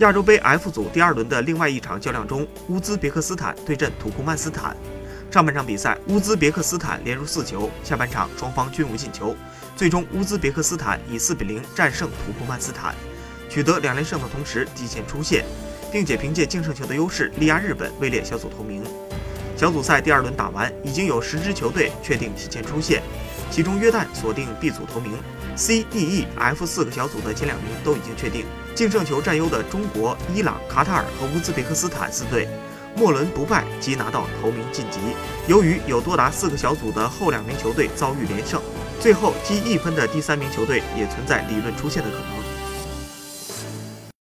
亚洲杯 F 组第二轮的另外一场较量中，乌兹别克斯坦对阵土库曼斯坦。上半场比赛，乌兹别克斯坦连入四球，下半场双方均无进球。最终，乌兹别克斯坦以四比零战胜土库曼斯坦，取得两连胜的同时提前出线，并且凭借净胜球的优势力压日本位列小组头名。小组赛第二轮打完，已经有十支球队确定提前出线，其中约旦锁定 B 组头名，C、D、E、F 四个小组的前两名都已经确定。净胜球占优的中国、伊朗、卡塔尔和乌兹别克斯坦四队，末轮不败即拿到头名晋级。由于有多达四个小组的后两名球队遭遇连胜，最后积一分的第三名球队也存在理论出线的可能。